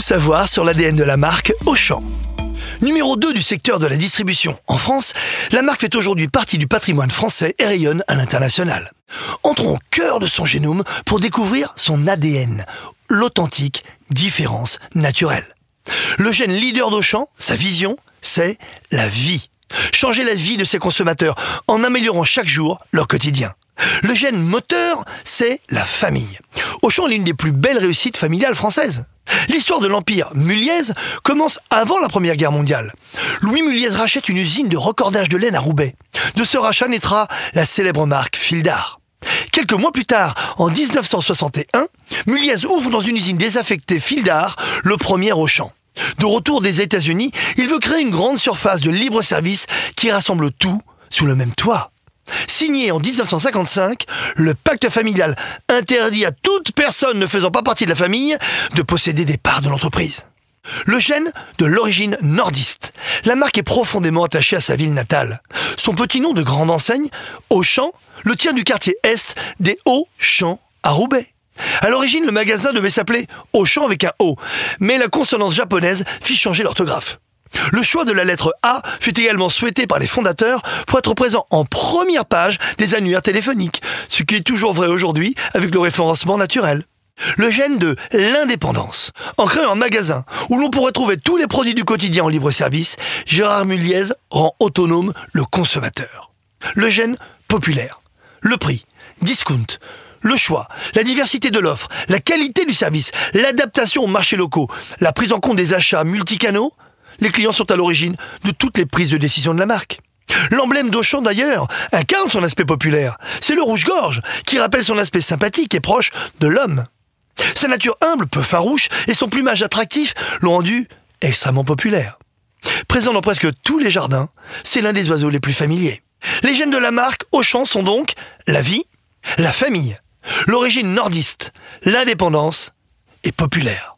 Savoir sur l'ADN de la marque Auchan. Numéro 2 du secteur de la distribution en France, la marque fait aujourd'hui partie du patrimoine français et rayonne à l'international. Entrons au cœur de son génome pour découvrir son ADN, l'authentique différence naturelle. Le gène leader d'Auchan, sa vision, c'est la vie. Changer la vie de ses consommateurs en améliorant chaque jour leur quotidien. Le gène moteur, c'est la famille. Auchan est l'une des plus belles réussites familiales françaises. L'histoire de l'empire Muliez commence avant la Première Guerre mondiale. Louis Muliez rachète une usine de recordage de laine à Roubaix. De ce rachat naîtra la célèbre marque Fildar. Quelques mois plus tard, en 1961, Muliez ouvre dans une usine désaffectée Fildar le premier Auchan. De retour des États-Unis, il veut créer une grande surface de libre-service qui rassemble tout sous le même toit. Signé en 1955, le pacte familial interdit à toute personne ne faisant pas partie de la famille de posséder des parts de l'entreprise. Le gène de l'origine nordiste. La marque est profondément attachée à sa ville natale. Son petit nom de grande enseigne, Auchan, le tient du quartier est des Hauts-Champs à Roubaix. À l'origine, le magasin devait s'appeler Auchan avec un O, mais la consonance japonaise fit changer l'orthographe. Le choix de la lettre A fut également souhaité par les fondateurs pour être présent en première page des annuaires téléphoniques, ce qui est toujours vrai aujourd'hui avec le référencement naturel. Le gène de l'indépendance. En créant un magasin où l'on pourrait trouver tous les produits du quotidien en libre service, Gérard Muliez rend autonome le consommateur. Le gène populaire. Le prix. Discount. Le choix, la diversité de l'offre, la qualité du service, l'adaptation aux marchés locaux, la prise en compte des achats multicanaux, les clients sont à l'origine de toutes les prises de décision de la marque. L'emblème d'Auchan d'ailleurs incarne son aspect populaire. C'est le rouge-gorge qui rappelle son aspect sympathique et proche de l'homme. Sa nature humble, peu farouche, et son plumage attractif l'ont rendu extrêmement populaire. Présent dans presque tous les jardins, c'est l'un des oiseaux les plus familiers. Les gènes de la marque Auchan sont donc la vie, la famille, l'origine nordiste, l'indépendance et populaire.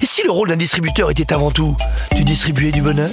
Et si le rôle d'un distributeur était avant tout de distribuer du bonheur?